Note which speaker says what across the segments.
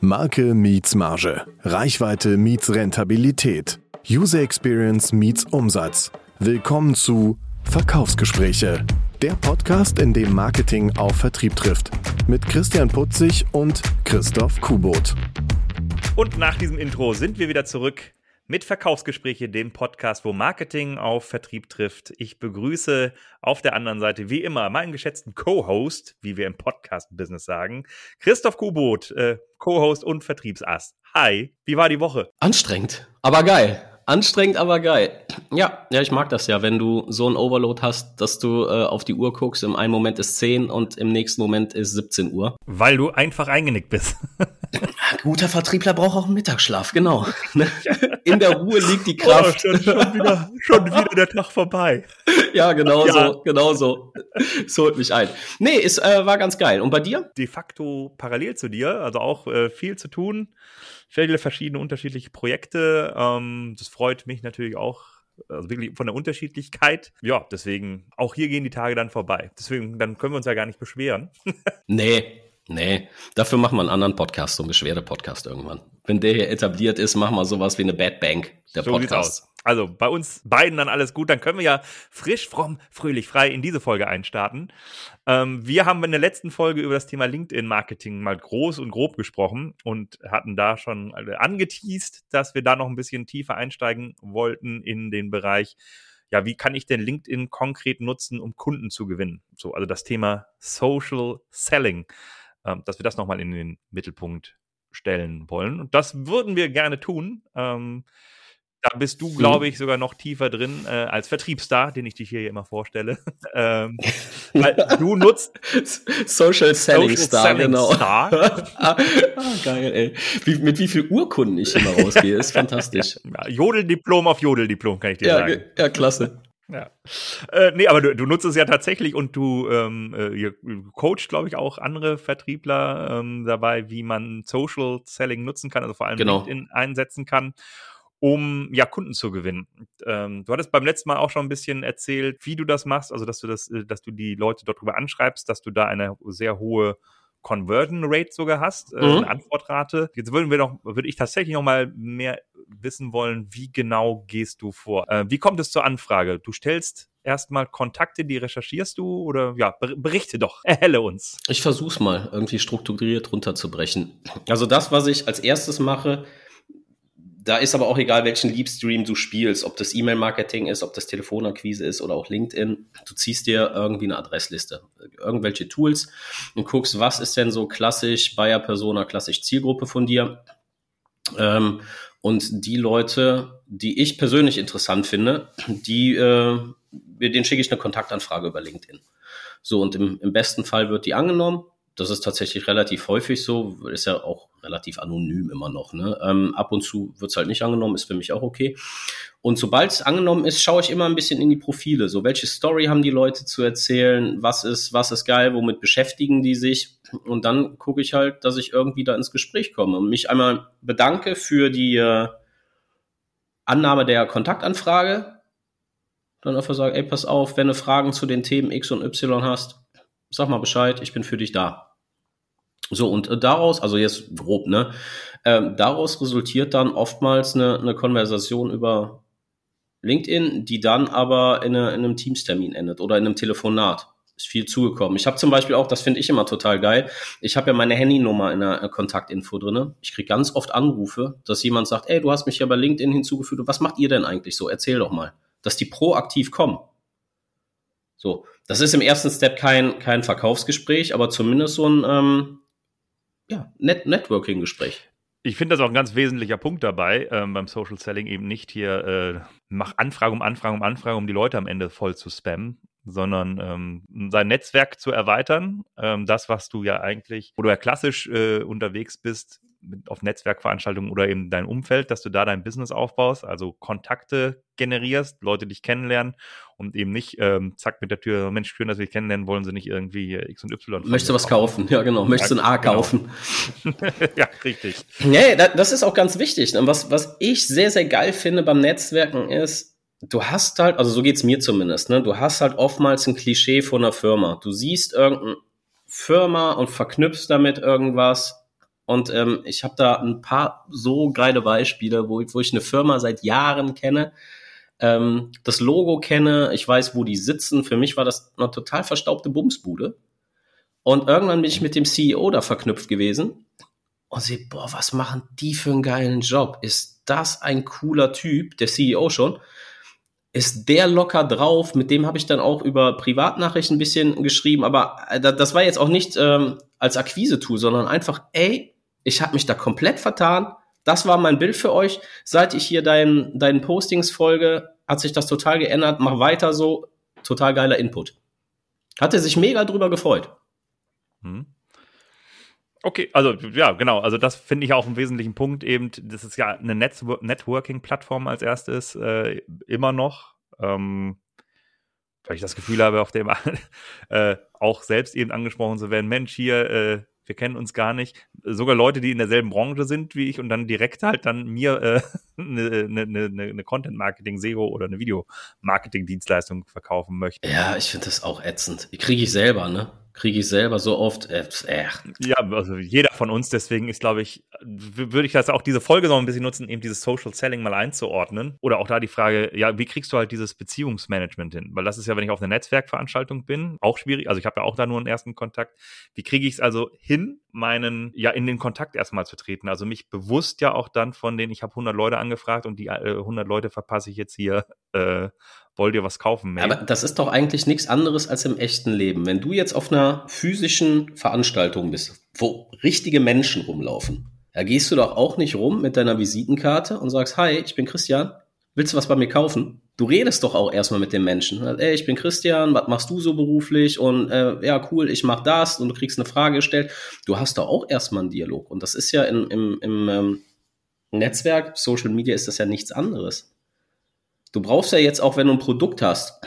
Speaker 1: Marke meets Marge. Reichweite meets Rentabilität. User Experience meets Umsatz. Willkommen zu Verkaufsgespräche. Der Podcast, in dem Marketing auf Vertrieb trifft. Mit Christian Putzig und Christoph Kubot.
Speaker 2: Und nach diesem Intro sind wir wieder zurück mit Verkaufsgespräche, dem Podcast, wo Marketing auf Vertrieb trifft. Ich begrüße auf der anderen Seite wie immer meinen geschätzten Co-Host, wie wir im Podcast-Business sagen, Christoph Kubot, äh, Co-Host und Vertriebsass. Hi, wie war die Woche?
Speaker 3: Anstrengend, aber geil. Anstrengend, aber geil. Ja, ja, ich mag das ja, wenn du so ein Overload hast, dass du äh, auf die Uhr guckst, im einen Moment ist 10 und im nächsten Moment ist 17 Uhr.
Speaker 2: Weil du einfach eingenickt bist.
Speaker 3: Guter Vertriebler braucht auch einen Mittagsschlaf, genau. In der Ruhe liegt die Kraft.
Speaker 2: Oh, schon, schon, wieder, schon wieder der Tag vorbei.
Speaker 3: Ja, genau ja. so, genau so. So holt mich ein. Nee, es äh, war ganz geil. Und bei dir?
Speaker 2: De facto parallel zu dir, also auch äh, viel zu tun viele verschiedene unterschiedliche Projekte. Ähm, das freut mich natürlich auch. Also wirklich von der Unterschiedlichkeit. Ja, deswegen, auch hier gehen die Tage dann vorbei. Deswegen, dann können wir uns ja gar nicht beschweren.
Speaker 3: nee, Nee, dafür machen wir einen anderen Podcast, so einen Beschwerde-Podcast irgendwann. Wenn der hier etabliert ist, machen wir sowas wie eine Bad Bank, der so Podcast.
Speaker 2: Also bei uns beiden dann alles gut, dann können wir ja frisch, fromm, fröhlich, frei in diese Folge einstarten. Ähm, wir haben in der letzten Folge über das Thema LinkedIn-Marketing mal groß und grob gesprochen und hatten da schon angeteased, dass wir da noch ein bisschen tiefer einsteigen wollten in den Bereich ja, wie kann ich denn LinkedIn konkret nutzen, um Kunden zu gewinnen? So, also das Thema Social Selling ähm, dass wir das nochmal in den Mittelpunkt stellen wollen. Und das würden wir gerne tun. Ähm, da bist du, glaube ich, sogar noch tiefer drin äh, als Vertriebsstar, den ich dich hier immer vorstelle. ähm, weil du nutzt
Speaker 3: Social Selling Social Star, Selling genau. Star. ah, geil, ey. Wie, mit wie viel Urkunden ich immer rausgehe, ist fantastisch.
Speaker 2: Ja, Jodeldiplom auf Jodeldiplom, kann ich dir
Speaker 3: ja,
Speaker 2: sagen.
Speaker 3: Ja, klasse.
Speaker 2: Ja. Äh, nee, aber du, du nutzt es ja tatsächlich und du ähm, äh, coachst, glaube ich, auch andere Vertriebler ähm, dabei, wie man Social Selling nutzen kann, also vor allem genau. LinkedIn einsetzen kann, um ja Kunden zu gewinnen. Ähm, du hattest beim letzten Mal auch schon ein bisschen erzählt, wie du das machst, also dass du das, äh, dass du die Leute dort drüber anschreibst, dass du da eine sehr hohe Conversion Rate sogar hast, äh, mhm. eine Antwortrate. Jetzt würden wir noch, würde ich tatsächlich noch mal mehr wissen wollen, wie genau gehst du vor? Äh, wie kommt es zur Anfrage? Du stellst erstmal Kontakte, die recherchierst du oder ja, berichte doch, erhelle uns.
Speaker 3: Ich versuch's mal irgendwie strukturiert runterzubrechen. Also das, was ich als erstes mache, da ist aber auch egal, welchen Leapstream du spielst, ob das E-Mail-Marketing ist, ob das Telefonakquise ist oder auch LinkedIn. Du ziehst dir irgendwie eine Adressliste, irgendwelche Tools und guckst, was ist denn so klassisch Buyer Persona, klassisch Zielgruppe von dir. Ähm, und die Leute, die ich persönlich interessant finde, die, äh, denen schicke ich eine Kontaktanfrage über LinkedIn. So, und im, im besten Fall wird die angenommen das ist tatsächlich relativ häufig so, ist ja auch relativ anonym immer noch. Ne? Ähm, ab und zu wird es halt nicht angenommen, ist für mich auch okay. Und sobald es angenommen ist, schaue ich immer ein bisschen in die Profile. So, welche Story haben die Leute zu erzählen? Was ist, was ist geil? Womit beschäftigen die sich? Und dann gucke ich halt, dass ich irgendwie da ins Gespräch komme und mich einmal bedanke für die äh, Annahme der Kontaktanfrage. Dann einfach sagen, ey, pass auf, wenn du Fragen zu den Themen X und Y hast, sag mal Bescheid, ich bin für dich da. So, und äh, daraus, also jetzt grob, ne, ähm, daraus resultiert dann oftmals eine, eine Konversation über LinkedIn, die dann aber in, eine, in einem Teamstermin endet oder in einem Telefonat. Ist viel zugekommen. Ich habe zum Beispiel auch, das finde ich immer total geil, ich habe ja meine Handynummer in der Kontaktinfo drinne. Ich kriege ganz oft Anrufe, dass jemand sagt, ey, du hast mich ja bei LinkedIn hinzugefügt, was macht ihr denn eigentlich so? Erzähl doch mal. Dass die proaktiv kommen. So, das ist im ersten Step kein, kein Verkaufsgespräch, aber zumindest so ein, ähm, ja, Net Networking-Gespräch.
Speaker 2: Ich finde das auch ein ganz wesentlicher Punkt dabei, ähm, beim Social Selling eben nicht hier, äh, mach Anfrage um Anfrage um Anfrage, um die Leute am Ende voll zu spammen, sondern ähm, sein Netzwerk zu erweitern. Ähm, das, was du ja eigentlich, wo du ja klassisch äh, unterwegs bist, auf Netzwerkveranstaltungen oder eben dein Umfeld, dass du da dein Business aufbaust, also Kontakte generierst, Leute dich kennenlernen und eben nicht ähm, zack mit der Tür, Mensch, schön, dass wir dich kennenlernen, wollen sie nicht irgendwie X und Y.
Speaker 3: Möchtest du was kaufen? Ja, genau. Möchtest du ein A genau. kaufen?
Speaker 2: ja, richtig.
Speaker 3: Nee, das ist auch ganz wichtig. Was, was ich sehr, sehr geil finde beim Netzwerken ist, du hast halt, also so geht's mir zumindest, ne? Du hast halt oftmals ein Klischee von einer Firma. Du siehst irgendeine Firma und verknüpfst damit irgendwas Und ähm, ich habe da ein paar so geile Beispiele, wo, wo ich eine Firma seit Jahren kenne, ähm, das Logo kenne, ich weiß, wo die sitzen. Für mich war das eine total verstaubte Bumsbude. Und irgendwann bin ich mit dem CEO da verknüpft gewesen und sehe, boah, was machen die für einen geilen Job? Ist das ein cooler Typ, der CEO schon? Ist der locker drauf? Mit dem habe ich dann auch über Privatnachrichten ein bisschen geschrieben, aber äh, das war jetzt auch nicht ähm, als Akquise-Tool, sondern einfach, ey, ich habe mich da komplett vertan. Das war mein Bild für euch. Seit ich hier deinen, deinen Postings folge, hat sich das total geändert. Mach weiter so. Total geiler Input. Hat er sich mega drüber gefreut. Hm.
Speaker 2: Okay, also ja, genau. Also das finde ich auch einen wesentlichen Punkt eben. Das ist ja eine Networking-Plattform als erstes äh, immer noch. Ähm, weil ich das Gefühl habe, auf dem äh, auch selbst eben angesprochen zu werden, Mensch, hier, äh, wir kennen uns gar nicht. Sogar Leute, die in derselben Branche sind wie ich und dann direkt halt dann mir äh, eine, eine, eine, eine Content-Marketing, SEO oder eine Video-Marketing-Dienstleistung verkaufen möchten.
Speaker 3: Ja, ich finde das auch ätzend. Die kriege ich selber, ne? Kriege ich selber so oft. Äh, äh.
Speaker 2: Ja, also jeder von uns, deswegen ist, glaube ich, würde ich das auch diese Folge noch ein bisschen nutzen, eben dieses Social Selling mal einzuordnen. Oder auch da die Frage, ja, wie kriegst du halt dieses Beziehungsmanagement hin? Weil das ist ja, wenn ich auf einer Netzwerkveranstaltung bin, auch schwierig. Also ich habe ja auch da nur einen ersten Kontakt. Wie kriege ich es also hin, meinen, ja, in den Kontakt erstmal zu treten? Also mich bewusst ja auch dann von denen, ich habe 100 Leute angefragt und die äh, 100 Leute verpasse ich jetzt hier äh, wollt ihr was kaufen?
Speaker 3: Mehr? Aber das ist doch eigentlich nichts anderes als im echten Leben. Wenn du jetzt auf einer physischen Veranstaltung bist, wo richtige Menschen rumlaufen, da gehst du doch auch nicht rum mit deiner Visitenkarte und sagst, hi, ich bin Christian, willst du was bei mir kaufen? Du redest doch auch erstmal mit den Menschen. Ey, ich bin Christian, was machst du so beruflich? Und äh, ja, cool, ich mach das und du kriegst eine Frage gestellt. Du hast doch auch erstmal einen Dialog. Und das ist ja im, im, im ähm, Netzwerk, Social Media ist das ja nichts anderes. Du brauchst ja jetzt auch, wenn du ein Produkt hast,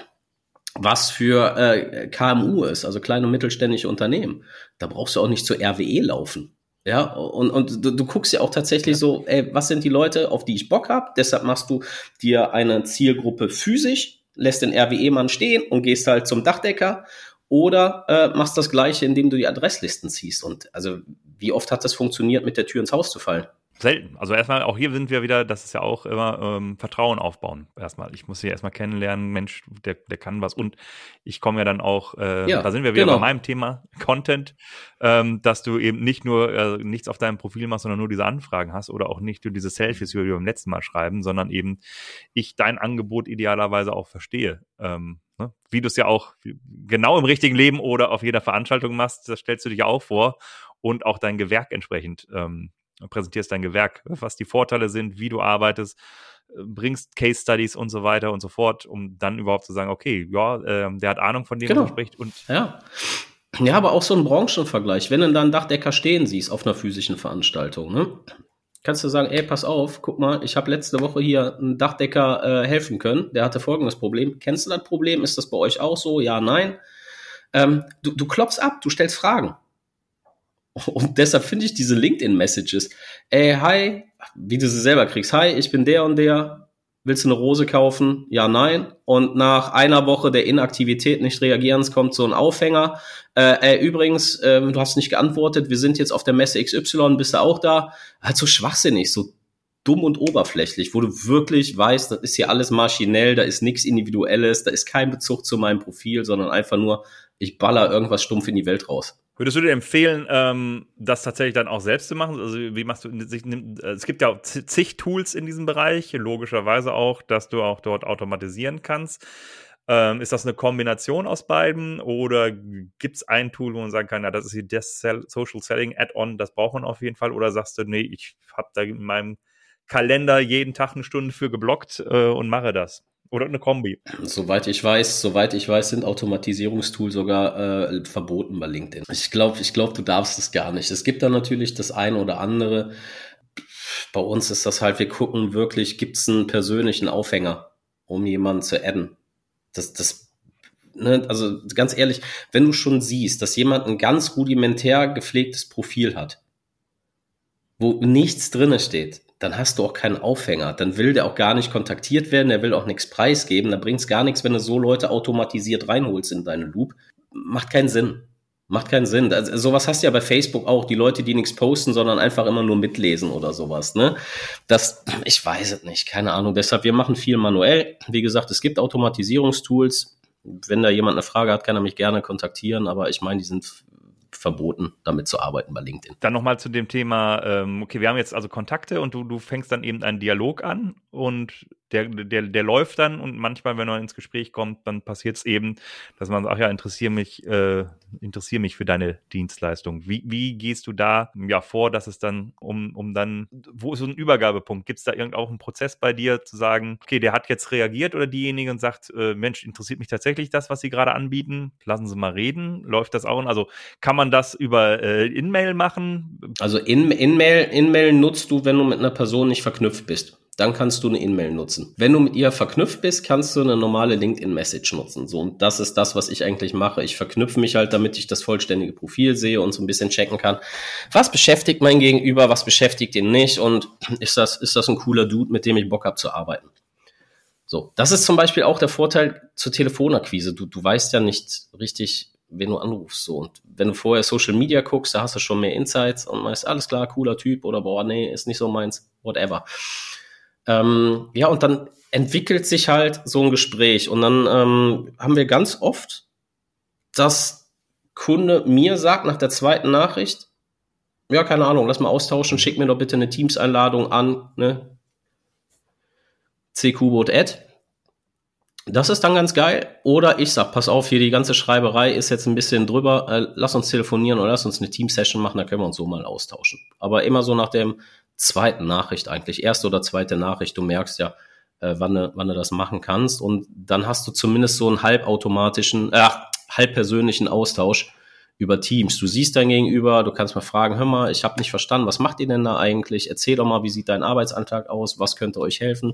Speaker 3: was für äh, KMU ist, also kleine und mittelständische Unternehmen, da brauchst du auch nicht zur RWE laufen. Ja, und, und du, du guckst ja auch tatsächlich so, ey, was sind die Leute, auf die ich Bock habe? Deshalb machst du dir eine Zielgruppe physisch, lässt den RWE-Mann stehen und gehst halt zum Dachdecker oder äh, machst das Gleiche, indem du die Adresslisten ziehst. Und also, wie oft hat das funktioniert, mit der Tür ins Haus zu fallen?
Speaker 2: Selten. Also erstmal, auch hier sind wir wieder, das ist ja auch immer ähm, Vertrauen aufbauen. Erstmal, ich muss sie erstmal kennenlernen, Mensch, der, der kann was. Und ich komme ja dann auch, äh, ja, da sind wir wieder genau. bei meinem Thema Content, ähm, dass du eben nicht nur äh, nichts auf deinem Profil machst, sondern nur diese Anfragen hast oder auch nicht nur diese Selfies, wie wir beim letzten Mal schreiben, sondern eben ich dein Angebot idealerweise auch verstehe. Ähm, ne? Wie du es ja auch genau im richtigen Leben oder auf jeder Veranstaltung machst, das stellst du dich auch vor und auch dein Gewerk entsprechend ähm, präsentierst dein Gewerk, was die Vorteile sind, wie du arbeitest, äh, bringst Case Studies und so weiter und so fort, um dann überhaupt zu sagen, okay, ja, äh, der hat Ahnung von dem, genau. was er spricht. Und
Speaker 3: ja. Ja, aber auch so ein Branchenvergleich. Wenn du dann Dachdecker stehen siehst auf einer physischen Veranstaltung, ne? kannst du sagen, ey, pass auf, guck mal, ich habe letzte Woche hier einen Dachdecker äh, helfen können, der hatte folgendes Problem. Kennst du das Problem? Ist das bei euch auch so? Ja, nein. Ähm, du, du klopfst ab, du stellst Fragen. Und deshalb finde ich diese LinkedIn-Messages, ey, hi, wie du sie selber kriegst, hi, ich bin der und der, willst du eine Rose kaufen? Ja, nein. Und nach einer Woche der Inaktivität nicht reagierens kommt so ein Aufhänger. Äh, äh, übrigens, äh, du hast nicht geantwortet, wir sind jetzt auf der Messe XY, bist du auch da? Halt so schwachsinnig, so dumm und oberflächlich, wo du wirklich weißt, das ist hier alles maschinell, da ist nichts Individuelles, da ist kein Bezug zu meinem Profil, sondern einfach nur, ich baller irgendwas stumpf in die Welt raus.
Speaker 2: Würdest du dir empfehlen, ähm, das tatsächlich dann auch selbst zu machen? Also wie machst du, äh, es gibt ja zig Tools in diesem Bereich, logischerweise auch, dass du auch dort automatisieren kannst. Ähm, ist das eine Kombination aus beiden oder gibt es ein Tool, wo man sagen kann, ja, das ist hier das Social Selling Add-on, das braucht man auf jeden Fall? Oder sagst du, nee, ich habe da in meinem Kalender jeden Tag eine Stunde für geblockt äh, und mache das? Oder eine Kombi.
Speaker 3: Soweit ich weiß, soweit ich weiß, sind Automatisierungstools sogar äh, verboten bei LinkedIn. Ich glaube, ich glaube, du darfst es gar nicht. Es gibt da natürlich das eine oder andere. Bei uns ist das halt, wir gucken wirklich, gibt es einen persönlichen Aufhänger, um jemanden zu adden. Das, das, ne, also ganz ehrlich, wenn du schon siehst, dass jemand ein ganz rudimentär gepflegtes Profil hat, wo nichts drinne steht, dann hast du auch keinen Aufhänger. Dann will der auch gar nicht kontaktiert werden, der will auch nichts preisgeben. Da bringt es gar nichts, wenn du so Leute automatisiert reinholst in deine Loop. Macht keinen Sinn. Macht keinen Sinn. Also, sowas hast du ja bei Facebook auch, die Leute, die nichts posten, sondern einfach immer nur mitlesen oder sowas. Ne? Das, ich weiß es nicht, keine Ahnung. Deshalb, wir machen viel manuell. Wie gesagt, es gibt Automatisierungstools. Wenn da jemand eine Frage hat, kann er mich gerne kontaktieren, aber ich meine, die sind verboten, damit zu arbeiten bei LinkedIn.
Speaker 2: Dann nochmal zu dem Thema, ähm, okay, wir haben jetzt also Kontakte und du, du fängst dann eben einen Dialog an und der, der, der läuft dann und manchmal, wenn man ins Gespräch kommt, dann passiert es eben, dass man sagt, ja, interessiere mich, äh, interessiere mich für deine Dienstleistung. Wie, wie gehst du da ja vor, dass es dann um, um dann, wo ist so ein Übergabepunkt? Gibt es da irgend auch einen Prozess bei dir zu sagen, okay, der hat jetzt reagiert oder diejenige und sagt, äh, Mensch, interessiert mich tatsächlich das, was Sie gerade anbieten? Lassen Sie mal reden. Läuft das auch? Also kann man das über äh, In-Mail machen?
Speaker 3: Also In-Mail in -Mail nutzt du, wenn du mit einer Person nicht verknüpft bist dann kannst du eine E-Mail nutzen. Wenn du mit ihr verknüpft bist, kannst du eine normale LinkedIn-Message nutzen. So, und das ist das, was ich eigentlich mache. Ich verknüpfe mich halt, damit ich das vollständige Profil sehe und so ein bisschen checken kann, was beschäftigt mein Gegenüber, was beschäftigt ihn nicht und ist das, ist das ein cooler Dude, mit dem ich Bock habe zu arbeiten. So, das ist zum Beispiel auch der Vorteil zur Telefonakquise. Du, du weißt ja nicht richtig, wen du anrufst. So. Und wenn du vorher Social Media guckst, da hast du schon mehr Insights und weißt, alles klar, cooler Typ oder boah, nee, ist nicht so meins, whatever. Ähm, ja, und dann entwickelt sich halt so ein Gespräch. Und dann ähm, haben wir ganz oft, dass Kunde mir sagt nach der zweiten Nachricht, ja, keine Ahnung, lass mal austauschen, schick mir doch bitte eine Teams-Einladung an, ne? cqboot.ad. Das ist dann ganz geil. Oder ich sag, pass auf, hier die ganze Schreiberei ist jetzt ein bisschen drüber, äh, lass uns telefonieren oder lass uns eine Team-Session machen, da können wir uns so mal austauschen. Aber immer so nach dem, zweiten Nachricht eigentlich, erste oder zweite Nachricht. Du merkst ja, äh, wann, du, wann du das machen kannst. Und dann hast du zumindest so einen halbautomatischen, äh, halbpersönlichen Austausch über Teams. Du siehst dein Gegenüber, du kannst mal fragen, hör mal, ich habe nicht verstanden, was macht ihr denn da eigentlich? Erzähl doch mal, wie sieht dein Arbeitsantrag aus? Was könnte euch helfen?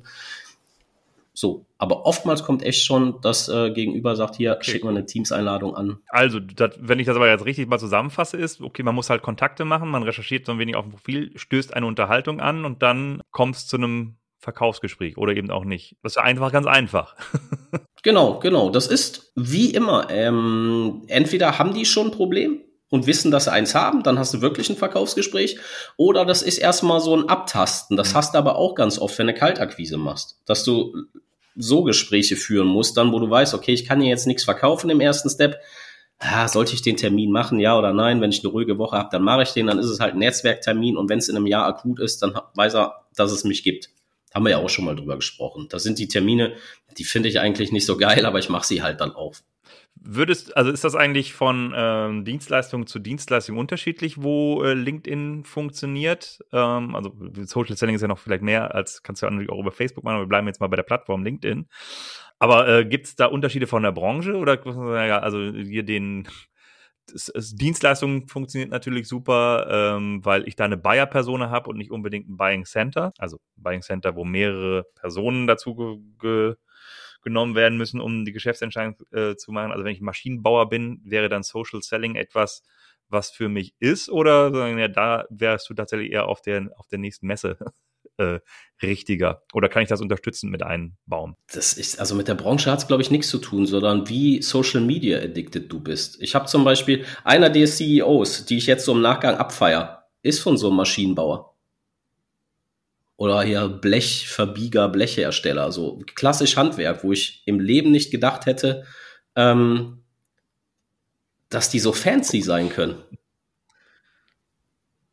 Speaker 3: So, aber oftmals kommt echt schon, dass äh, Gegenüber sagt, hier, okay. schick mal eine Teams-Einladung an.
Speaker 2: Also, dat, wenn ich das aber jetzt richtig mal zusammenfasse, ist, okay, man muss halt Kontakte machen, man recherchiert so ein wenig auf dem Profil, stößt eine Unterhaltung an und dann kommst zu einem Verkaufsgespräch oder eben auch nicht. Das ist einfach ganz einfach.
Speaker 3: genau, genau. Das ist wie immer. Ähm, entweder haben die schon ein Problem, und wissen, dass sie eins haben, dann hast du wirklich ein Verkaufsgespräch. Oder das ist erstmal so ein Abtasten. Das mhm. hast du aber auch ganz oft, wenn du Kaltakquise machst. Dass du so Gespräche führen musst, dann wo du weißt, okay, ich kann hier jetzt nichts verkaufen im ersten Step. Ah, sollte ich den Termin machen, ja oder nein? Wenn ich eine ruhige Woche habe, dann mache ich den, dann ist es halt ein Netzwerktermin und wenn es in einem Jahr akut ist, dann weiß er, dass es mich gibt. Haben wir ja auch schon mal drüber gesprochen. Das sind die Termine, die finde ich eigentlich nicht so geil, aber ich mache sie halt dann auch.
Speaker 2: Würdest, also ist das eigentlich von ähm, Dienstleistung zu Dienstleistung unterschiedlich, wo äh, LinkedIn funktioniert? Ähm, also Social Selling ist ja noch vielleicht mehr als kannst du ja natürlich auch über Facebook machen, aber wir bleiben jetzt mal bei der Plattform LinkedIn. Aber äh, gibt es da Unterschiede von der Branche oder also hier den das, das Dienstleistung funktioniert natürlich super, ähm, weil ich da eine Buyer-Persona habe und nicht unbedingt ein Buying Center. Also Buying Center, wo mehrere Personen dazu ge, ge genommen werden müssen, um die Geschäftsentscheidung äh, zu machen. Also wenn ich Maschinenbauer bin, wäre dann Social Selling etwas, was für mich ist, oder ja, da wärst du tatsächlich eher auf der, auf der nächsten Messe äh, richtiger? Oder kann ich das unterstützen mit einbauen?
Speaker 3: Das ist, also mit der Branche hat es, glaube ich, nichts zu tun, sondern wie Social Media addicted du bist. Ich habe zum Beispiel einer der CEOs, die ich jetzt so im Nachgang abfeier, ist von so einem Maschinenbauer oder hier Blechverbieger, Blechhersteller, so klassisch Handwerk, wo ich im Leben nicht gedacht hätte, ähm, dass die so fancy sein können.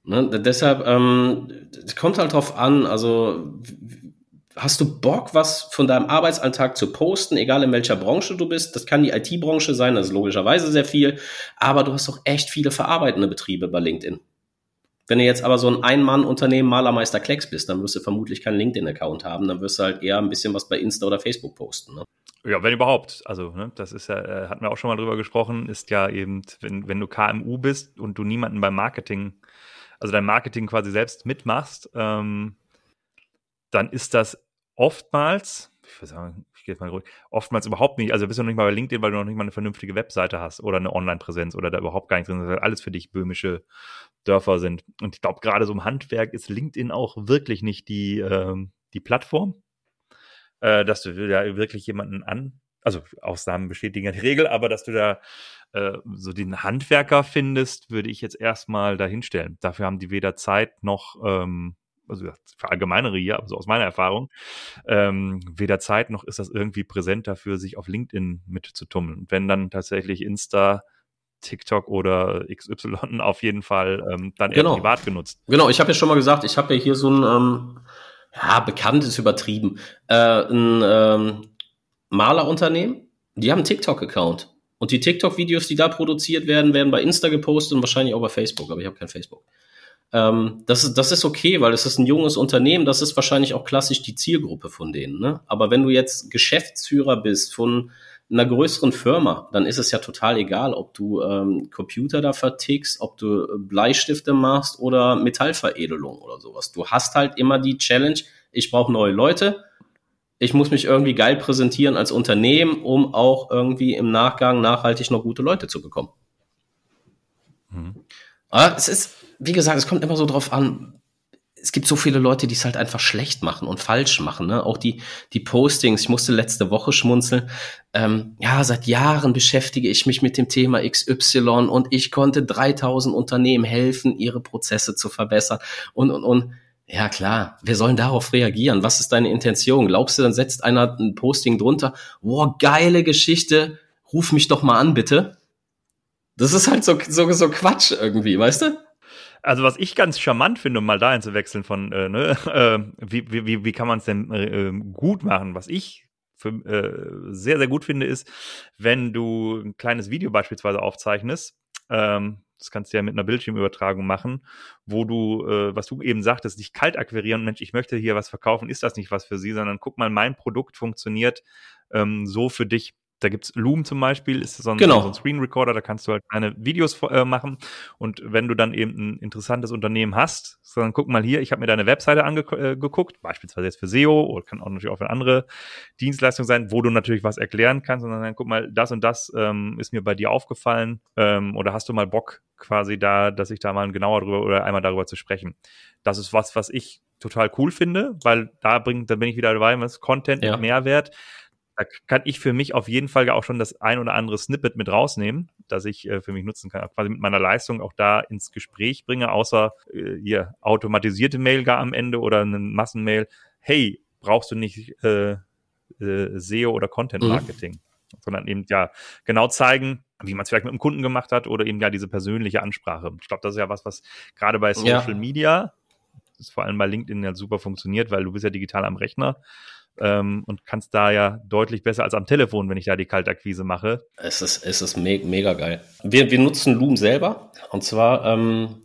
Speaker 3: Ne, deshalb ähm, kommt halt drauf an, also hast du Bock, was von deinem Arbeitsalltag zu posten, egal in welcher Branche du bist. Das kann die IT-Branche sein, das ist logischerweise sehr viel, aber du hast auch echt viele verarbeitende Betriebe bei LinkedIn. Wenn du jetzt aber so ein Ein-Mann-Unternehmen Malermeister Klecks bist, dann wirst du vermutlich keinen LinkedIn-Account haben, dann wirst du halt eher ein bisschen was bei Insta oder Facebook posten. Ne?
Speaker 2: Ja, wenn überhaupt. Also, ne, das ist ja, äh, hatten wir auch schon mal drüber gesprochen, ist ja eben, wenn, wenn du KMU bist und du niemanden beim Marketing, also dein Marketing quasi selbst mitmachst, ähm, dann ist das oftmals, ich würde sagen, ich gehe jetzt mal ruhig, oftmals überhaupt nicht, also bist du noch nicht mal bei LinkedIn, weil du noch nicht mal eine vernünftige Webseite hast oder eine Online-Präsenz oder da überhaupt gar nichts drin ist, alles für dich böhmische Dörfer sind. Und ich glaube, gerade so im Handwerk ist LinkedIn auch wirklich nicht die, ähm, die Plattform, äh, dass du ja wirklich jemanden an, also Ausnahmen bestätigen ja die Regel, aber dass du da äh, so den Handwerker findest, würde ich jetzt erstmal dahinstellen. Dafür haben die weder Zeit noch, ähm, also für allgemeinere hier, aber so aus meiner Erfahrung, ähm, weder Zeit noch ist das irgendwie präsent dafür, sich auf LinkedIn mitzutummeln. Und wenn dann tatsächlich Insta, TikTok oder XY auf jeden Fall ähm, dann eher genau. privat genutzt.
Speaker 3: Genau, ich habe ja schon mal gesagt, ich habe ja hier so ein, ähm, ja, bekannt ist übertrieben, äh, ein ähm, Malerunternehmen, die haben einen TikTok-Account. Und die TikTok-Videos, die da produziert werden, werden bei Insta gepostet und wahrscheinlich auch bei Facebook, aber ich habe kein Facebook. Ähm, das, ist, das ist okay, weil es ist ein junges Unternehmen, das ist wahrscheinlich auch klassisch die Zielgruppe von denen. Ne? Aber wenn du jetzt Geschäftsführer bist von einer größeren Firma, dann ist es ja total egal, ob du ähm, Computer da vertickst, ob du Bleistifte machst oder Metallveredelung oder sowas. Du hast halt immer die Challenge, ich brauche neue Leute, ich muss mich irgendwie geil präsentieren als Unternehmen, um auch irgendwie im Nachgang nachhaltig noch gute Leute zu bekommen. Mhm. Aber es ist, wie gesagt, es kommt immer so drauf an, es gibt so viele Leute, die es halt einfach schlecht machen und falsch machen. Ne? Auch die, die Postings, ich musste letzte Woche schmunzeln. Ähm, ja, seit Jahren beschäftige ich mich mit dem Thema XY und ich konnte 3000 Unternehmen helfen, ihre Prozesse zu verbessern und, und, und. Ja, klar. Wir sollen darauf reagieren. Was ist deine Intention? Glaubst du, dann setzt einer ein Posting drunter? Wow, geile Geschichte. Ruf mich doch mal an, bitte. Das ist halt so, so, so Quatsch irgendwie, weißt du?
Speaker 2: Also was ich ganz charmant finde, um mal dahin zu wechseln von, äh, ne, äh, wie, wie, wie kann man es denn äh, gut machen? Was ich für, äh, sehr, sehr gut finde, ist, wenn du ein kleines Video beispielsweise aufzeichnest, ähm, das kannst du ja mit einer Bildschirmübertragung machen, wo du, äh, was du eben sagtest, dich kalt akquirieren, Mensch, ich möchte hier was verkaufen, ist das nicht was für sie, sondern guck mal, mein Produkt funktioniert ähm, so für dich da gibt's Loom zum Beispiel, ist so ein,
Speaker 3: genau.
Speaker 2: so ein Screen Recorder, da kannst du halt kleine Videos äh, machen. Und wenn du dann eben ein interessantes Unternehmen hast, dann guck mal hier, ich habe mir deine Webseite angeguckt, äh, beispielsweise jetzt für SEO oder kann auch natürlich auch für andere Dienstleistungen sein, wo du natürlich was erklären kannst und dann guck mal, das und das ähm, ist mir bei dir aufgefallen ähm, oder hast du mal Bock quasi da, dass ich da mal genauer drüber oder einmal darüber zu sprechen. Das ist was, was ich total cool finde, weil da bringt, da bin ich wieder dabei, was Content ja. Mehrwert da kann ich für mich auf jeden Fall auch schon das ein oder andere Snippet mit rausnehmen, das ich äh, für mich nutzen kann, quasi mit meiner Leistung auch da ins Gespräch bringe, außer äh, hier automatisierte Mail gar am Ende oder eine Massenmail. Hey, brauchst du nicht äh, äh, SEO oder Content Marketing? Mhm. Sondern eben ja genau zeigen, wie man es vielleicht mit dem Kunden gemacht hat oder eben ja diese persönliche Ansprache. Ich glaube, das ist ja was, was gerade bei Social ja. Media, das vor allem bei LinkedIn ja super funktioniert, weil du bist ja digital am Rechner ähm, und kannst da ja deutlich besser als am Telefon, wenn ich da die Kaltakquise mache.
Speaker 3: Es ist, es ist me mega geil. Wir, wir nutzen Loom selber und zwar ähm,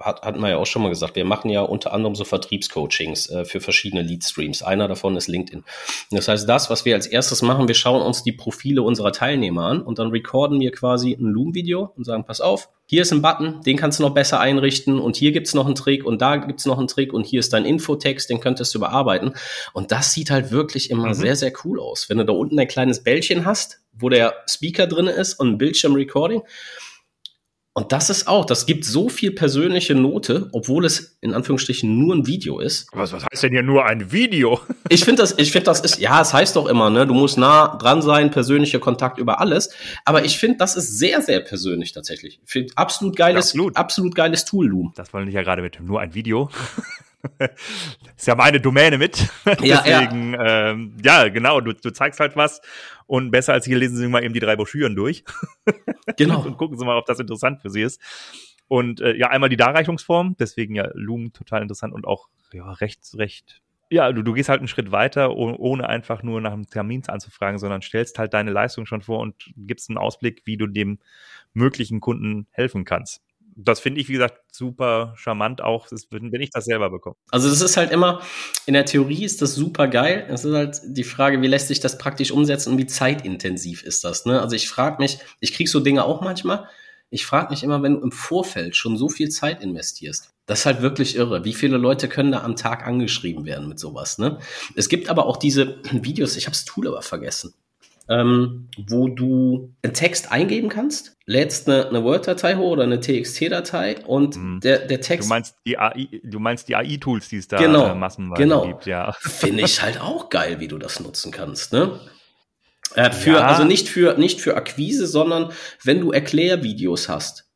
Speaker 3: hat, hatten wir ja auch schon mal gesagt, wir machen ja unter anderem so Vertriebscoachings äh, für verschiedene Lead-Streams. Einer davon ist LinkedIn. Das heißt, das, was wir als erstes machen, wir schauen uns die Profile unserer Teilnehmer an und dann recorden wir quasi ein Loom-Video und sagen, pass auf, hier ist ein Button, den kannst du noch besser einrichten und hier gibt's noch einen Trick und da gibt's noch einen Trick und hier ist dein Infotext, den könntest du überarbeiten. Und das sieht halt wirklich immer mhm. sehr, sehr cool aus. Wenn du da unten ein kleines Bällchen hast, wo der Speaker drin ist und ein Bildschirm-Recording, und das ist auch, das gibt so viel persönliche Note, obwohl es in Anführungsstrichen nur ein Video ist.
Speaker 2: Was, was heißt denn hier nur ein Video?
Speaker 3: Ich finde das, ich finde das ist, ja, es heißt doch immer, ne, du musst nah dran sein, persönlicher Kontakt über alles. Aber ich finde, das ist sehr, sehr persönlich tatsächlich. Ich finde absolut geiles, absolut. absolut geiles Tool, Loom.
Speaker 2: Das wollen wir ja gerade mit nur ein Video. ist ja meine Domäne mit.
Speaker 3: Ja, Deswegen,
Speaker 2: ja. Ähm, ja, genau, du, du zeigst halt was und besser als hier lesen Sie mal eben die drei Broschüren durch.
Speaker 3: Genau.
Speaker 2: und gucken Sie mal, ob das interessant für Sie ist. Und äh, ja, einmal die Darreichungsform, deswegen ja Loom total interessant und auch ja, recht, recht. Ja, du, du gehst halt einen Schritt weiter, ohne einfach nur nach einem Termin anzufragen, sondern stellst halt deine Leistung schon vor und gibst einen Ausblick, wie du dem möglichen Kunden helfen kannst das finde ich, wie gesagt, super charmant auch, wenn ich das selber bekomme.
Speaker 3: Also das ist halt immer, in der Theorie ist das super geil. Es ist halt die Frage, wie lässt sich das praktisch umsetzen und wie zeitintensiv ist das. Ne? Also ich frage mich, ich kriege so Dinge auch manchmal, ich frage mich immer, wenn du im Vorfeld schon so viel Zeit investierst, das ist halt wirklich irre. Wie viele Leute können da am Tag angeschrieben werden mit sowas? Ne? Es gibt aber auch diese Videos, ich habe das Tool aber vergessen ähm, wo du einen Text eingeben kannst, lädst eine, eine Word-Datei hoch oder eine TXT-Datei und mhm. der, der Text.
Speaker 2: Du meinst die AI, du meinst die AI-Tools, die es da
Speaker 3: genau,
Speaker 2: äh, massenweise
Speaker 3: genau.
Speaker 2: gibt, ja.
Speaker 3: Finde ich halt auch geil, wie du das nutzen kannst, ne? Äh, für, ja. Also nicht für, nicht für Akquise, sondern wenn du Erklärvideos hast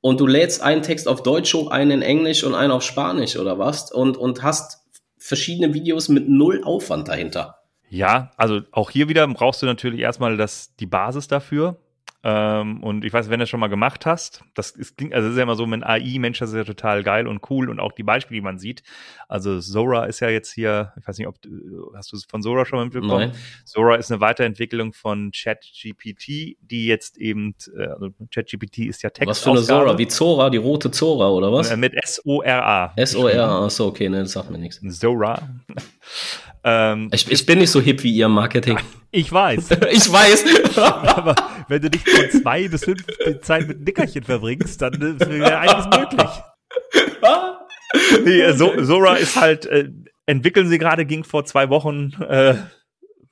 Speaker 3: und du lädst einen Text auf Deutsch hoch, einen in Englisch und einen auf Spanisch oder was und, und hast verschiedene Videos mit null Aufwand dahinter.
Speaker 2: Ja, also auch hier wieder brauchst du natürlich erstmal das, die Basis dafür. Ähm, und ich weiß, wenn du das schon mal gemacht hast, das ist, klingt, also das ist ja immer so mit AI, Mensch, das ist ja total geil und cool und auch die Beispiele, die man sieht. Also Zora ist ja jetzt hier, ich weiß nicht, ob hast du es von Zora schon mal mitbekommen? Nein. Zora ist eine Weiterentwicklung von ChatGPT, die jetzt eben, äh, also ChatGPT ist ja Text.
Speaker 3: Was für eine Zora? Wie Zora, die rote Zora oder was? Äh,
Speaker 2: mit S-O-R-A.
Speaker 3: S-O-R-A, achso, okay, ne, das sagt mir nichts.
Speaker 2: Zora.
Speaker 3: Ähm, ich, ich, bin nicht so hip wie ihr Marketing.
Speaker 2: Ich weiß.
Speaker 3: ich weiß.
Speaker 2: Aber wenn du nicht von zwei bis fünf Zeit mit Nickerchen verbringst, dann äh, wäre einiges möglich. nee, so, Zora ist halt, äh, entwickeln sie gerade, ging vor zwei Wochen äh,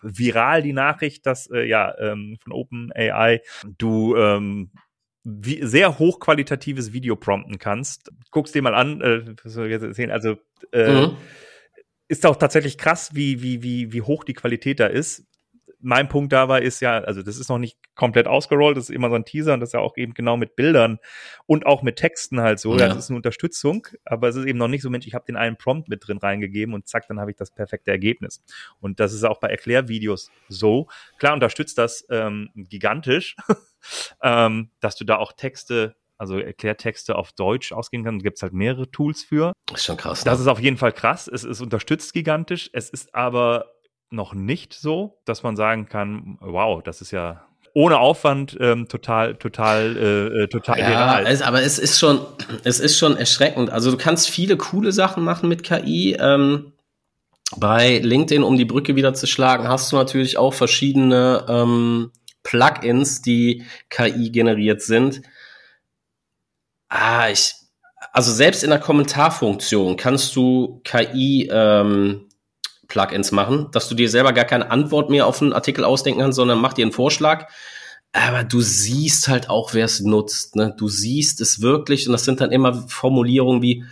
Speaker 2: viral die Nachricht, dass äh, ja ähm, von OpenAI du ähm, wie, sehr hochqualitatives Video prompten kannst. Guck's dir mal an, äh? Also äh, mhm ist auch tatsächlich krass, wie, wie, wie, wie hoch die Qualität da ist. Mein Punkt dabei ist ja, also das ist noch nicht komplett ausgerollt, das ist immer so ein Teaser und das ist ja auch eben genau mit Bildern und auch mit Texten halt so. Ja. Das ist eine Unterstützung, aber es ist eben noch nicht so, Mensch, ich habe den einen Prompt mit drin reingegeben und zack, dann habe ich das perfekte Ergebnis. Und das ist auch bei Erklärvideos so. Klar unterstützt das ähm, gigantisch, ähm, dass du da auch Texte also Erklärtexte auf Deutsch ausgehen kann. Da gibt es halt mehrere Tools für.
Speaker 3: Das ist schon krass.
Speaker 2: Ne? Das ist auf jeden Fall krass. Es ist unterstützt gigantisch. Es ist aber noch nicht so, dass man sagen kann, wow, das ist ja ohne Aufwand ähm, total, total, äh, äh total
Speaker 3: ja, es, aber es ist schon, es ist schon erschreckend. Also du kannst viele coole Sachen machen mit KI. Ähm, bei LinkedIn, um die Brücke wieder zu schlagen, hast du natürlich auch verschiedene ähm, Plugins, die KI generiert sind. Ah, ich, also selbst in der Kommentarfunktion kannst du KI ähm, Plugins machen, dass du dir selber gar keine Antwort mehr auf einen Artikel ausdenken kannst, sondern mach dir einen Vorschlag. Aber du siehst halt auch, wer es nutzt. Ne? Du siehst es wirklich und das sind dann immer Formulierungen wie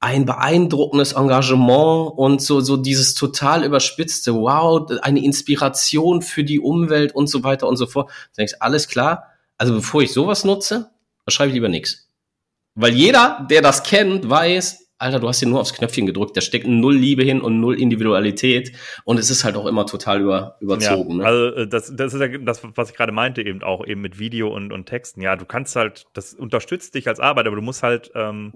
Speaker 3: ein beeindruckendes Engagement und so, so dieses total überspitzte, wow, eine Inspiration für die Umwelt und so weiter und so fort. Da denkst alles klar. Also bevor ich sowas nutze, schreibe ich lieber nichts. Weil jeder, der das kennt, weiß, Alter, du hast hier nur aufs Knöpfchen gedrückt, da steckt null Liebe hin und null Individualität und es ist halt auch immer total über, überzogen.
Speaker 2: Ja, ne? Also äh, das, das ist ja das, was ich gerade meinte, eben auch eben mit Video und, und Texten. Ja, du kannst halt, das unterstützt dich als Arbeit, aber du musst halt ähm,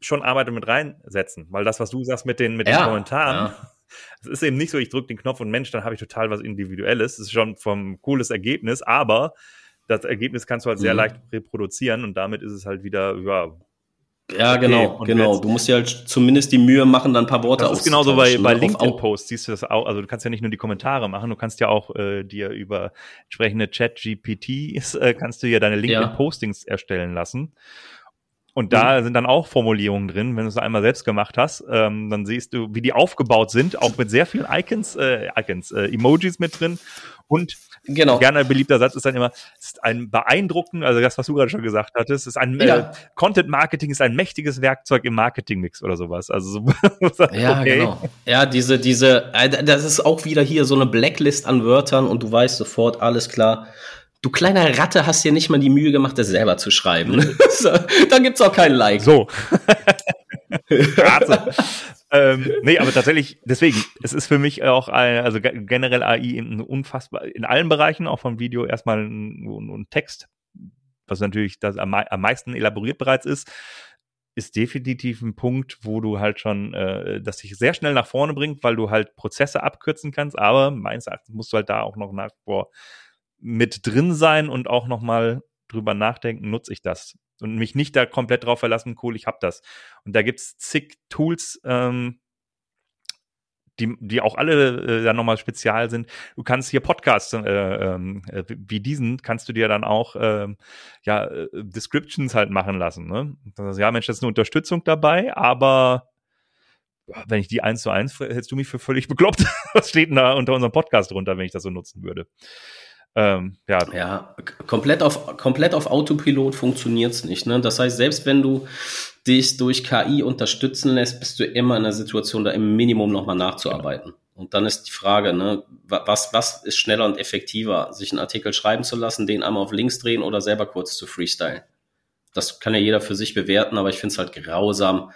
Speaker 2: schon Arbeit mit reinsetzen, weil das, was du sagst mit den, mit ja, den Kommentaren, ja. es ist eben nicht so, ich drücke den Knopf und Mensch, dann habe ich total was Individuelles. Das ist schon vom cooles Ergebnis, aber das Ergebnis kannst du halt sehr mhm. leicht reproduzieren und damit ist es halt wieder, ja,
Speaker 3: ja, okay, genau, genau. Du musst ja halt zumindest die Mühe machen, dann ein paar Worte
Speaker 2: Das ist genauso bei, bei LinkedIn-Posts, siehst du das auch. Also du kannst ja nicht nur die Kommentare machen, du kannst ja auch äh, dir über entsprechende Chat-GPTs, äh, kannst du ja deine LinkedIn-Postings ja. erstellen lassen. Und da mhm. sind dann auch Formulierungen drin, wenn du es einmal selbst gemacht hast, ähm, dann siehst du, wie die aufgebaut sind, auch mit sehr vielen Icons, äh, Icons, äh, Emojis mit drin und Genau. Gerne ein beliebter Satz ist dann immer, es ist ein beeindruckend, also das, was du gerade schon gesagt hattest, ist ein ja. äh, Content Marketing ist ein mächtiges Werkzeug im Marketing-Mix oder sowas. Also so,
Speaker 3: ja, okay. genau. Ja, diese, diese, äh, das ist auch wieder hier so eine Blacklist an Wörtern und du weißt sofort, alles klar. Du kleiner Ratte hast dir nicht mal die Mühe gemacht, das selber zu schreiben. Dann gibt's auch kein Like.
Speaker 2: So. Ratte ähm, nee, aber tatsächlich, deswegen, es ist für mich auch, ein, also generell AI in, unfassbar, in allen Bereichen, auch vom Video erstmal ein, ein Text, was natürlich das am, am meisten elaboriert bereits ist, ist definitiv ein Punkt, wo du halt schon, äh, das dich sehr schnell nach vorne bringt, weil du halt Prozesse abkürzen kannst, aber meines Erachtens musst du halt da auch noch nach vor mit drin sein und auch noch mal drüber nachdenken, nutze ich das? und mich nicht da komplett drauf verlassen, cool, ich habe das. Und da gibt's zig Tools, ähm, die, die auch alle äh, dann nochmal spezial sind. Du kannst hier Podcasts äh, ähm, äh, wie diesen, kannst du dir dann auch äh, ja, Descriptions halt machen lassen. Ne? Ja, Mensch, das ist eine Unterstützung dabei, aber wenn ich die eins zu eins, hättest du mich für völlig bekloppt. Was steht denn da unter unserem Podcast drunter, wenn ich das so nutzen würde?
Speaker 3: Ähm, ja. ja, komplett auf, komplett auf Autopilot funktioniert's nicht. Ne? Das heißt, selbst wenn du dich durch KI unterstützen lässt, bist du immer in der Situation, da im Minimum nochmal nachzuarbeiten. Und dann ist die Frage, ne, was, was ist schneller und effektiver, sich einen Artikel schreiben zu lassen, den einmal auf links drehen oder selber kurz zu freestylen? Das kann ja jeder für sich bewerten, aber ich finde es halt grausam,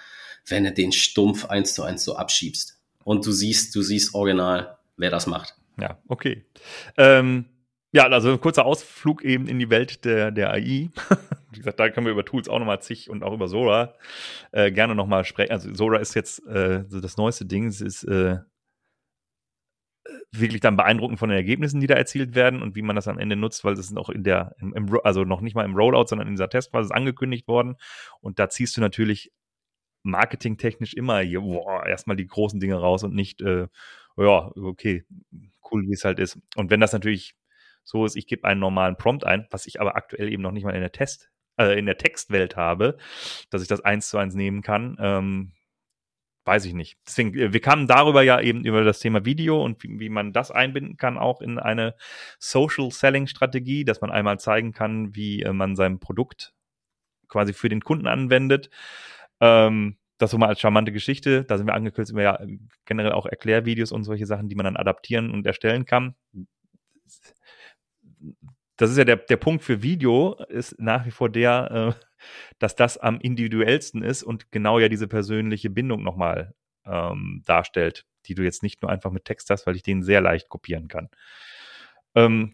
Speaker 3: wenn du den stumpf eins zu eins so abschiebst. Und du siehst, du siehst original, wer das macht.
Speaker 2: Ja, okay. Ähm, ja, also ein kurzer Ausflug eben in die Welt der, der AI. Wie gesagt, da können wir über Tools auch nochmal zig und auch über Sora äh, gerne nochmal sprechen. Also Sora ist jetzt äh, so das neueste Ding. Es ist äh, wirklich dann beeindruckend von den Ergebnissen, die da erzielt werden und wie man das am Ende nutzt, weil das ist auch in der, im, im, also noch nicht mal im Rollout, sondern in dieser Testphase angekündigt worden. Und da ziehst du natürlich marketingtechnisch immer erstmal die großen Dinge raus und nicht, äh, ja, okay, cool, wie es halt ist. Und wenn das natürlich so ist, ich gebe einen normalen Prompt ein, was ich aber aktuell eben noch nicht mal in der Test, äh, in der Textwelt habe, dass ich das eins zu eins nehmen kann, ähm, weiß ich nicht. Deswegen, äh, wir kamen darüber ja eben über das Thema Video und wie, wie man das einbinden kann, auch in eine Social Selling Strategie, dass man einmal zeigen kann, wie äh, man sein Produkt quasi für den Kunden anwendet. Ähm, das so mal als charmante Geschichte. Da sind wir angekürzt über ja generell auch Erklärvideos und solche Sachen, die man dann adaptieren und erstellen kann. Das ist ja der, der Punkt für Video, ist nach wie vor der, äh, dass das am individuellsten ist und genau ja diese persönliche Bindung nochmal ähm, darstellt, die du jetzt nicht nur einfach mit Text hast, weil ich den sehr leicht kopieren kann. Ähm,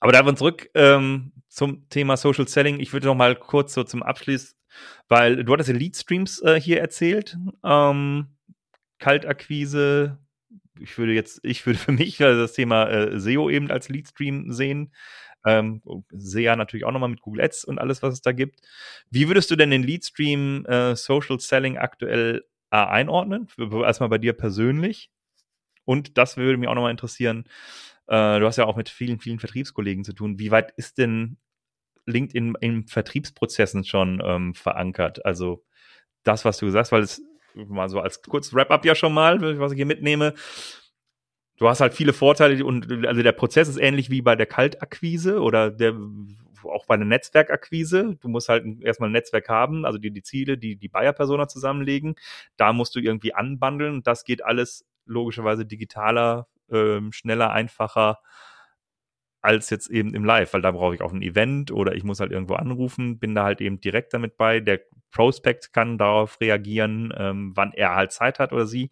Speaker 2: aber da wir zurück ähm, zum Thema Social Selling. Ich würde noch mal kurz so zum Abschluss, weil du hattest ja Lead Streams äh, hier erzählt, ähm, Kaltakquise. Ich würde jetzt, ich würde für mich also das Thema äh, SEO eben als Lead Stream sehen. Ähm, SEA natürlich auch nochmal mit Google Ads und alles, was es da gibt. Wie würdest du denn den Lead Stream äh, Social Selling aktuell äh, einordnen? Erstmal bei dir persönlich. Und das würde mich auch nochmal interessieren. Äh, du hast ja auch mit vielen, vielen Vertriebskollegen zu tun. Wie weit ist denn LinkedIn in Vertriebsprozessen schon ähm, verankert? Also das, was du sagst, weil es mal so als kurz Wrap-up ja schon mal, was ich hier mitnehme du hast halt viele Vorteile und also der Prozess ist ähnlich wie bei der Kaltakquise oder der auch bei der Netzwerkakquise. Du musst halt erstmal ein Netzwerk haben, also die, die Ziele, die die Buyer-Persona zusammenlegen. Da musst du irgendwie anbandeln. Das geht alles logischerweise digitaler, ähm, schneller, einfacher als jetzt eben im Live, weil da brauche ich auch ein Event oder ich muss halt irgendwo anrufen, bin da halt eben direkt damit bei. Der Prospect kann darauf reagieren, ähm, wann er halt Zeit hat oder sie.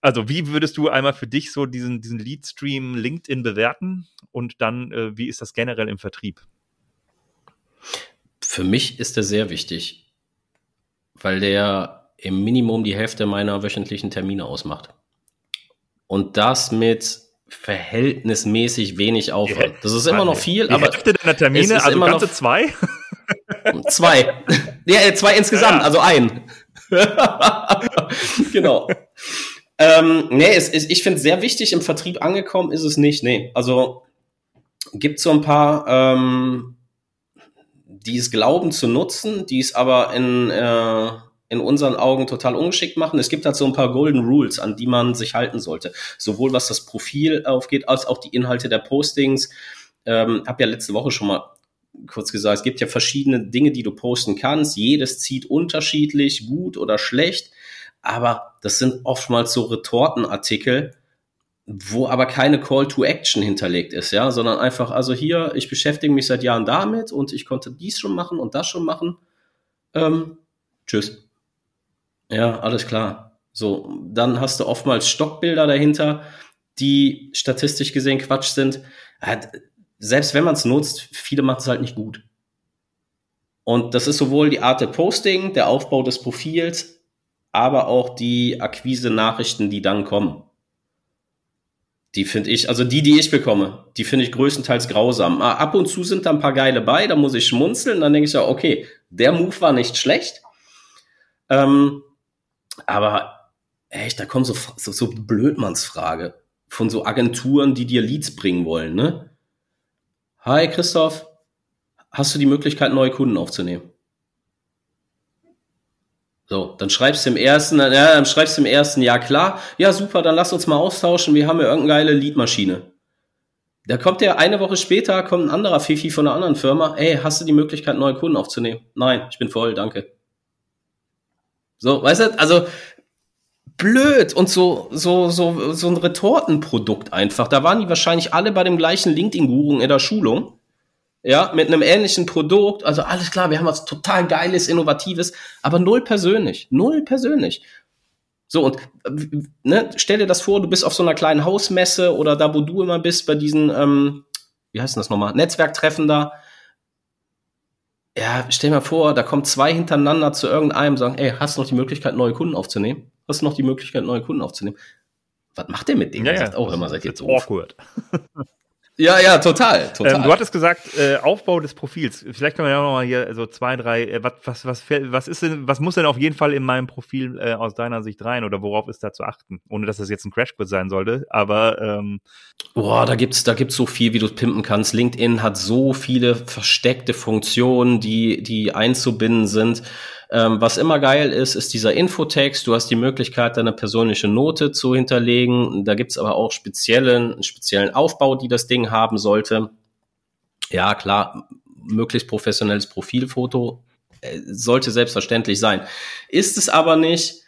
Speaker 2: Also, wie würdest du einmal für dich so diesen, diesen Lead-Stream LinkedIn bewerten? Und dann, äh, wie ist das generell im Vertrieb?
Speaker 3: Für mich ist der sehr wichtig, weil der im Minimum die Hälfte meiner wöchentlichen Termine ausmacht. Und das mit verhältnismäßig wenig Aufwand. Das ist immer noch viel,
Speaker 2: die
Speaker 3: aber.
Speaker 2: Hälfte deiner Termine, also immer ganze noch zwei?
Speaker 3: Zwei. Ja, äh, zwei insgesamt, ja. also ein. genau. Ähm, nee, es, es, ich finde sehr wichtig, im Vertrieb angekommen ist es nicht. Nee, also gibt so ein paar, ähm, die es glauben zu nutzen, die es aber in, äh, in unseren Augen total ungeschickt machen. Es gibt halt so ein paar Golden Rules, an die man sich halten sollte. Sowohl was das Profil aufgeht, als auch die Inhalte der Postings. Ähm, hab ja letzte Woche schon mal kurz gesagt, es gibt ja verschiedene Dinge, die du posten kannst. Jedes zieht unterschiedlich, gut oder schlecht aber das sind oftmals so Retortenartikel, wo aber keine Call to Action hinterlegt ist, ja, sondern einfach, also hier, ich beschäftige mich seit Jahren damit und ich konnte dies schon machen und das schon machen. Ähm, tschüss. Ja, alles klar. So, dann hast du oftmals Stockbilder dahinter, die statistisch gesehen Quatsch sind. Selbst wenn man es nutzt, viele machen es halt nicht gut. Und das ist sowohl die Art der Posting, der Aufbau des Profils, aber auch die Akquise-Nachrichten, die dann kommen. Die finde ich, also die, die ich bekomme, die finde ich größtenteils grausam. Ah, ab und zu sind da ein paar geile bei, da muss ich schmunzeln, dann denke ich ja, okay, der Move war nicht schlecht. Ähm, aber echt, da kommt so, so, so Blödmannsfrage von so Agenturen, die dir Leads bringen wollen, ne? Hi Christoph, hast du die Möglichkeit, neue Kunden aufzunehmen? So, dann schreibst du im ersten, ja, dann schreibst du im ersten, ja klar, ja super, dann lass uns mal austauschen, wir haben ja irgendeine geile Leadmaschine. Da kommt der eine Woche später, kommt ein anderer Fifi von einer anderen Firma, ey, hast du die Möglichkeit, neue Kunden aufzunehmen? Nein, ich bin voll, danke. So, weißt du, also blöd und so, so, so, so ein Retortenprodukt einfach. Da waren die wahrscheinlich alle bei dem gleichen LinkedIn-Guru in der Schulung. Ja, mit einem ähnlichen Produkt. Also alles klar, wir haben was total Geiles, Innovatives, aber null persönlich. Null persönlich. So, und ne, stell dir das vor, du bist auf so einer kleinen Hausmesse oder da, wo du immer bist, bei diesen, ähm, wie heißt das nochmal, Netzwerktreffen da. Ja, stell dir mal vor, da kommen zwei hintereinander zu irgendeinem und sagen, ey, hast du noch die Möglichkeit, neue Kunden aufzunehmen? Hast du noch die Möglichkeit, neue Kunden aufzunehmen? Was macht der mit denen?
Speaker 2: Ja, ja.
Speaker 3: sagt, oh, hör mal, seid ihr so.
Speaker 2: Awkward.
Speaker 3: Ja, ja, total, total.
Speaker 2: Ähm, du hattest gesagt, äh, Aufbau des Profils. Vielleicht können wir ja noch mal hier so zwei, drei, äh, was, was, was, was ist denn, was muss denn auf jeden Fall in meinem Profil äh, aus deiner Sicht rein oder worauf ist da zu achten? Ohne dass das jetzt ein Crashkurs sein sollte, aber ähm,
Speaker 3: Boah, da gibt's, da gibt's so viel, wie du es pimpen kannst. LinkedIn hat so viele versteckte Funktionen, die, die einzubinden sind. Ähm, was immer geil ist, ist dieser Infotext. Du hast die Möglichkeit, deine persönliche Note zu hinterlegen. Da gibt's aber auch speziellen, speziellen Aufbau, die das Ding haben sollte. Ja, klar, möglichst professionelles Profilfoto äh, sollte selbstverständlich sein. Ist es aber nicht,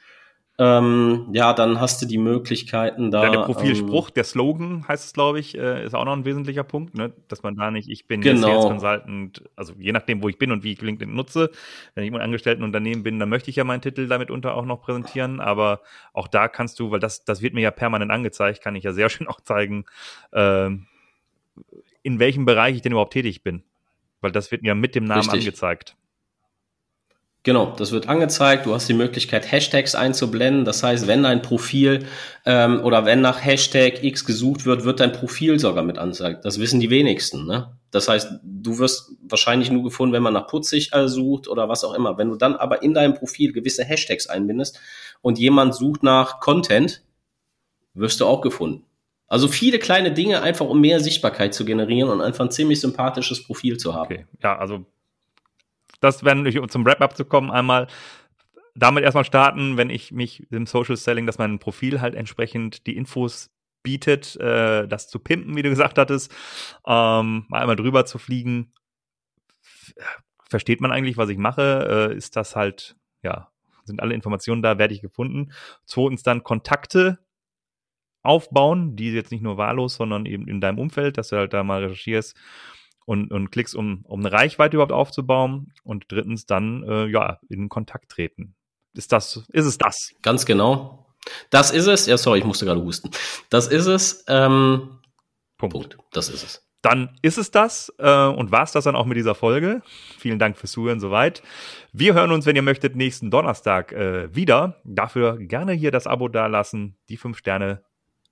Speaker 3: ähm, ja, dann hast du die Möglichkeiten da.
Speaker 2: dann der
Speaker 3: ähm,
Speaker 2: Profilspruch, der Slogan heißt es, glaube ich, äh, ist auch noch ein wesentlicher Punkt, ne? dass man da nicht, ich bin
Speaker 3: Genau.
Speaker 2: jetzt Sales Consultant, also je nachdem, wo ich bin und wie ich LinkedIn nutze, wenn ich im Angestelltenunternehmen bin, dann möchte ich ja meinen Titel damit unter auch noch präsentieren, aber auch da kannst du, weil das, das wird mir ja permanent angezeigt, kann ich ja sehr schön auch zeigen, ähm, in welchem Bereich ich denn überhaupt tätig bin. Weil das wird mir mit dem Namen
Speaker 3: Richtig.
Speaker 2: angezeigt.
Speaker 3: Genau, das wird angezeigt. Du hast die Möglichkeit, Hashtags einzublenden. Das heißt, wenn dein Profil ähm, oder wenn nach Hashtag X gesucht wird, wird dein Profil sogar mit angezeigt. Das wissen die wenigsten. Ne? Das heißt, du wirst wahrscheinlich nur gefunden, wenn man nach putzig äh, sucht oder was auch immer. Wenn du dann aber in deinem Profil gewisse Hashtags einbindest und jemand sucht nach Content, wirst du auch gefunden. Also viele kleine Dinge einfach, um mehr Sichtbarkeit zu generieren und einfach ein ziemlich sympathisches Profil zu haben.
Speaker 2: Okay, ja, also das werden wir zum Wrap-up zu kommen, einmal damit erstmal starten, wenn ich mich im Social Selling, dass mein Profil halt entsprechend die Infos bietet, äh, das zu pimpen, wie du gesagt hattest, ähm, mal einmal drüber zu fliegen. Versteht man eigentlich, was ich mache? Äh, ist das halt, ja, sind alle Informationen da, werde ich gefunden. Zweitens dann Kontakte aufbauen, die jetzt nicht nur wahllos, sondern eben in deinem Umfeld, dass du halt da mal recherchierst und, und klickst, um, um eine Reichweite überhaupt aufzubauen. Und drittens dann, äh, ja, in Kontakt treten. Ist das, ist es das?
Speaker 3: Ganz genau. Das ist es. Ja, sorry, ich musste gerade husten. Das ist es. Ähm,
Speaker 2: Punkt.
Speaker 3: Punkt. Das ist es.
Speaker 2: Dann ist es das äh, und war's das dann auch mit dieser Folge. Vielen Dank fürs Zuhören soweit. Wir hören uns, wenn ihr möchtet, nächsten Donnerstag äh, wieder. Dafür gerne hier das Abo dalassen, die fünf Sterne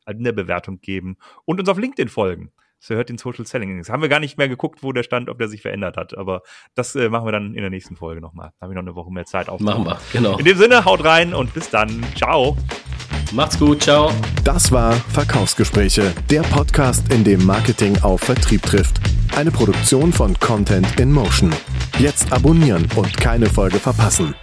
Speaker 2: in der Bewertung geben und uns auf LinkedIn folgen. Das hört den Social Selling Index. Haben wir gar nicht mehr geguckt, wo der stand, ob der sich verändert hat. Aber das äh, machen wir dann in der nächsten Folge nochmal. Da habe ich noch eine Woche mehr Zeit auf.
Speaker 3: Machen wir. Genau.
Speaker 2: In dem Sinne, haut rein und bis dann. Ciao.
Speaker 3: Macht's gut. Ciao.
Speaker 1: Das war Verkaufsgespräche, der Podcast, in dem Marketing auf Vertrieb trifft. Eine Produktion von Content in Motion. Jetzt abonnieren und keine Folge verpassen.